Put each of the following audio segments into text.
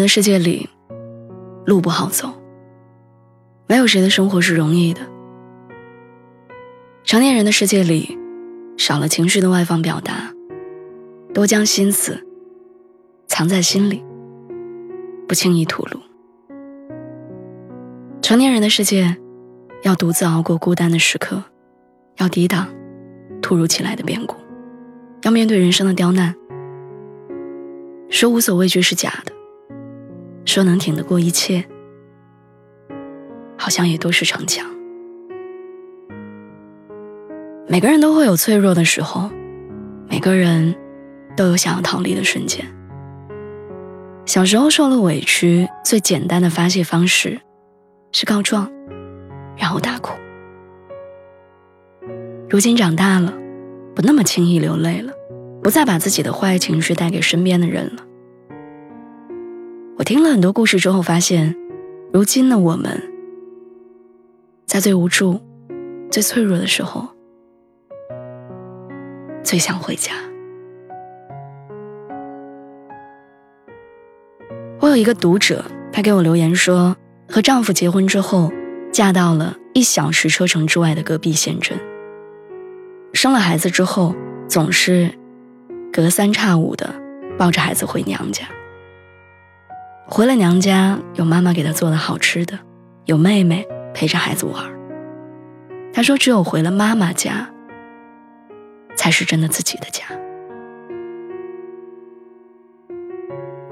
的世界里，路不好走。没有谁的生活是容易的。成年人的世界里，少了情绪的外放表达，多将心思藏在心里，不轻易吐露。成年人的世界，要独自熬过孤单的时刻，要抵挡突如其来的变故，要面对人生的刁难。说无所畏惧是假的。说能挺得过一切，好像也都是逞强。每个人都会有脆弱的时候，每个人都有想要逃离的瞬间。小时候受了委屈，最简单的发泄方式是告状，然后大哭。如今长大了，不那么轻易流泪了，不再把自己的坏情绪带给身边的人了。我听了很多故事之后，发现，如今的我们，在最无助、最脆弱的时候，最想回家。我有一个读者，她给我留言说，和丈夫结婚之后，嫁到了一小时车程之外的隔壁县城，生了孩子之后，总是隔三差五的抱着孩子回娘家。回了娘家，有妈妈给她做的好吃的，有妹妹陪着孩子玩。她说：“只有回了妈妈家，才是真的自己的家。”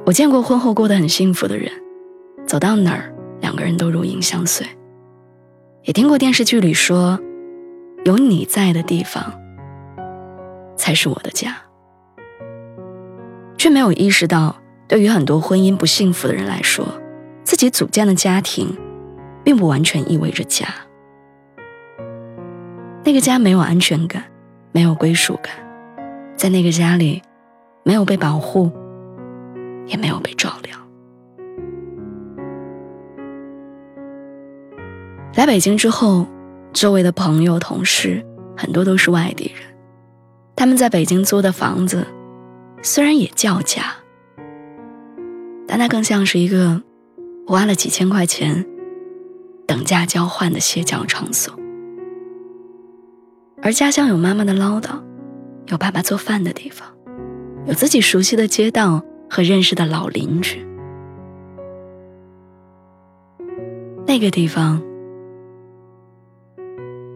我见过婚后过得很幸福的人，走到哪儿两个人都如影相随，也听过电视剧里说：“有你在的地方，才是我的家。”却没有意识到。对于很多婚姻不幸福的人来说，自己组建的家庭，并不完全意味着家。那个家没有安全感，没有归属感，在那个家里，没有被保护，也没有被照料。来北京之后，周围的朋友同事很多都是外地人，他们在北京租的房子，虽然也叫家。但它更像是一个，花了几千块钱，等价交换的歇脚场所。而家乡有妈妈的唠叨，有爸爸做饭的地方，有自己熟悉的街道和认识的老邻居。那个地方，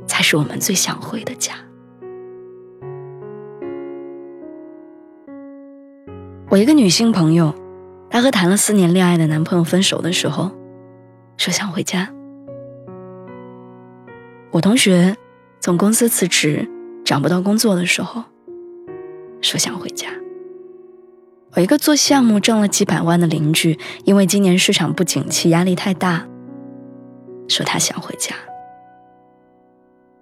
才是我们最想回的家。我一个女性朋友。她和谈了四年恋爱的男朋友分手的时候，说想回家。我同学从公司辞职，找不到工作的时候，说想回家。我一个做项目挣了几百万的邻居，因为今年市场不景气，压力太大，说他想回家。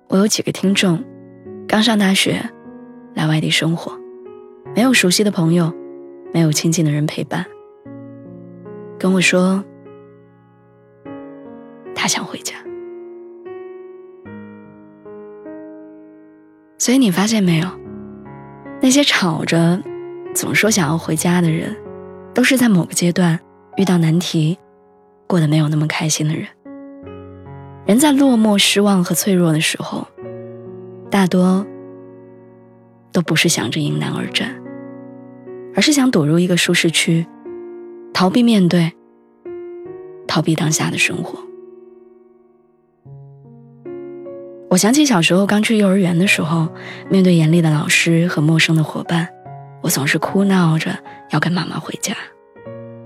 我有几个听众，刚上大学，来外地生活，没有熟悉的朋友，没有亲近的人陪伴。跟我说，他想回家。所以你发现没有，那些吵着总说想要回家的人，都是在某个阶段遇到难题，过得没有那么开心的人。人在落寞、失望和脆弱的时候，大多都不是想着迎难而战，而是想躲入一个舒适区。逃避面对，逃避当下的生活。我想起小时候刚去幼儿园的时候，面对严厉的老师和陌生的伙伴，我总是哭闹着要跟妈妈回家，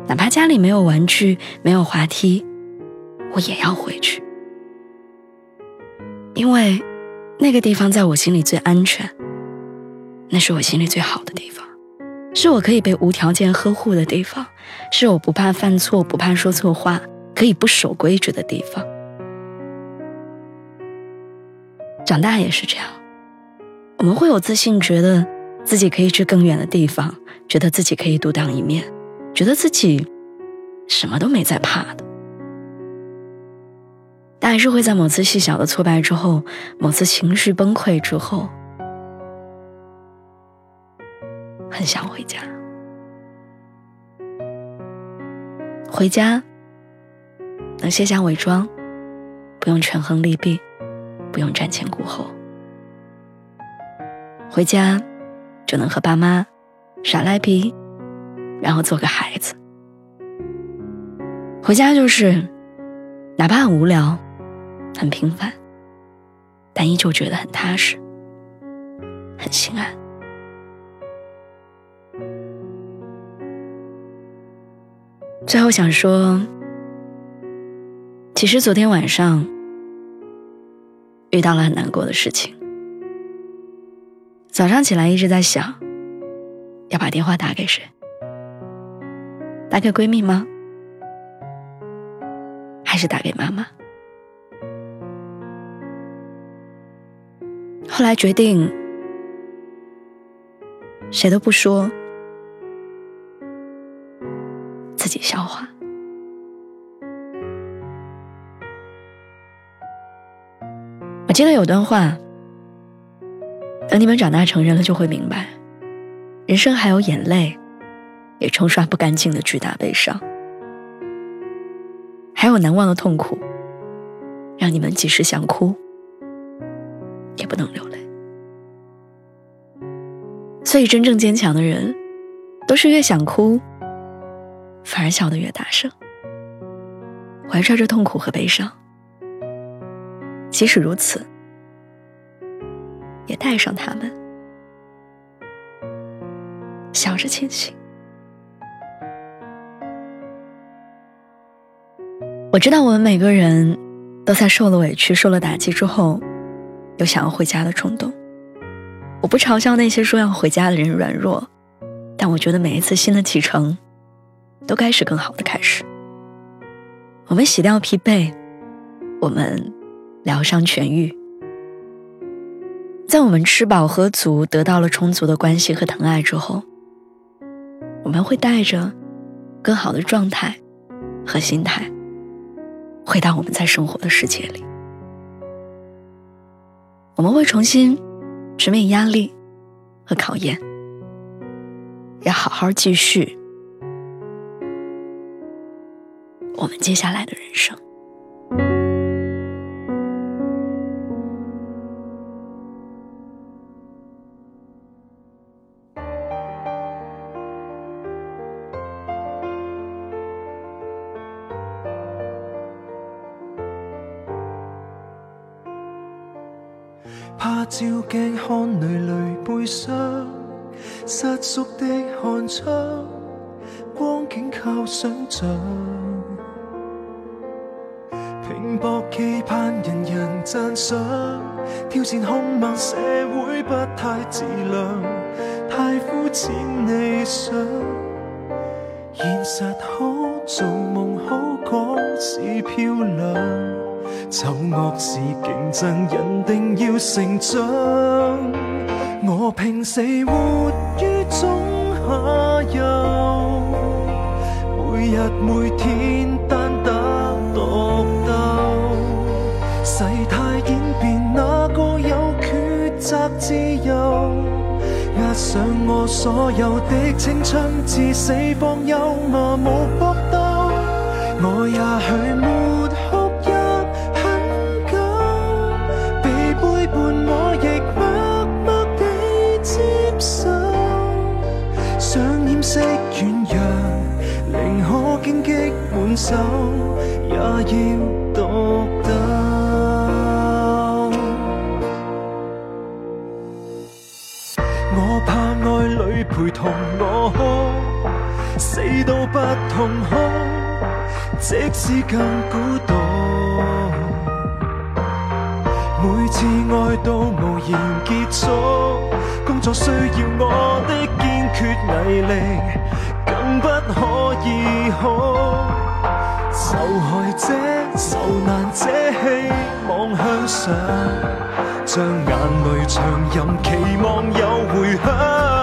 哪怕家里没有玩具、没有滑梯，我也要回去，因为那个地方在我心里最安全，那是我心里最好的地方。是我可以被无条件呵护的地方，是我不怕犯错、不怕说错话、可以不守规矩的地方。长大也是这样，我们会有自信，觉得自己可以去更远的地方，觉得自己可以独当一面，觉得自己什么都没在怕的。但还是会在某次细小的挫败之后，某次情绪崩溃之后。很想回家，回家能卸下伪装，不用权衡利弊，不用瞻前顾后。回家就能和爸妈耍赖皮，然后做个孩子。回家就是，哪怕很无聊、很平凡，但依旧觉得很踏实、很心安。最后想说，其实昨天晚上遇到了很难过的事情。早上起来一直在想，要把电话打给谁？打给闺蜜吗？还是打给妈妈？后来决定，谁都不说。笑话。我记得有段话，等你们长大成人了，就会明白，人生还有眼泪也冲刷不干净的巨大悲伤，还有难忘的痛苦，让你们即使想哭，也不能流泪。所以，真正坚强的人，都是越想哭。反而笑得越大声，怀揣着痛苦和悲伤，即使如此，也带上他们，笑着前行。我知道我们每个人都在受了委屈、受了打击之后，有想要回家的冲动。我不嘲笑那些说要回家的人软弱，但我觉得每一次新的启程。都该是更好的开始。我们洗掉疲惫，我们疗伤痊愈，在我们吃饱喝足，得到了充足的关心和疼爱之后，我们会带着更好的状态和心态，回到我们在生活的世界里。我们会重新直面压力和考验，要好好继续。我们接下来的人生。怕照镜看累泪悲伤，失缩的寒窗，光景靠想象。博期盼人人赞赏。挑戰空猛社會不太自量，太膚淺理想。現實好做夢好讲是漂亮，丑惡是競爭，人定要成長。我拼死活於中下游，每日每天。世态演变，哪个有抉择自由？押上我所有的青春，至死方休，木搏斗。我也许没哭泣很久，被背叛我亦默默地接受。想掩饰软弱，宁可荆棘满手，也要独斗。陪同我哭，死都不痛哭，即使更孤獨。每次愛到無言結束，工作需要我的堅決毅力，更不可以哭。受害者、受難者，希望向上，將眼淚長吟，期望有回響。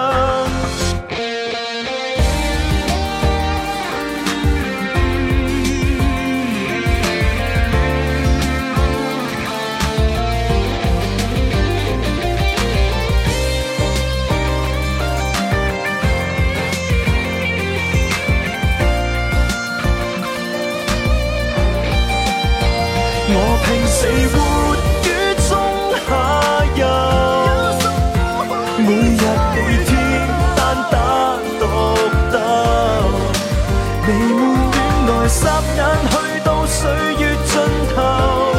我拼死活於中下游，每日每天單打獨鬥，弥漫戀愛，霎眼去到岁月盡頭。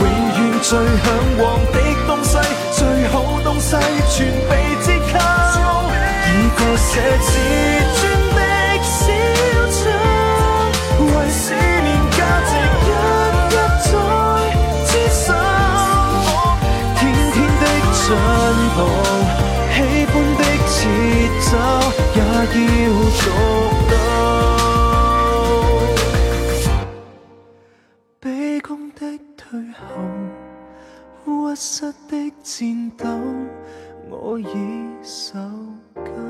永遠最向往的東西，最好東西全被折扣，以個寫字。要做到，卑躬的退后，屈膝的颤抖，我已受够。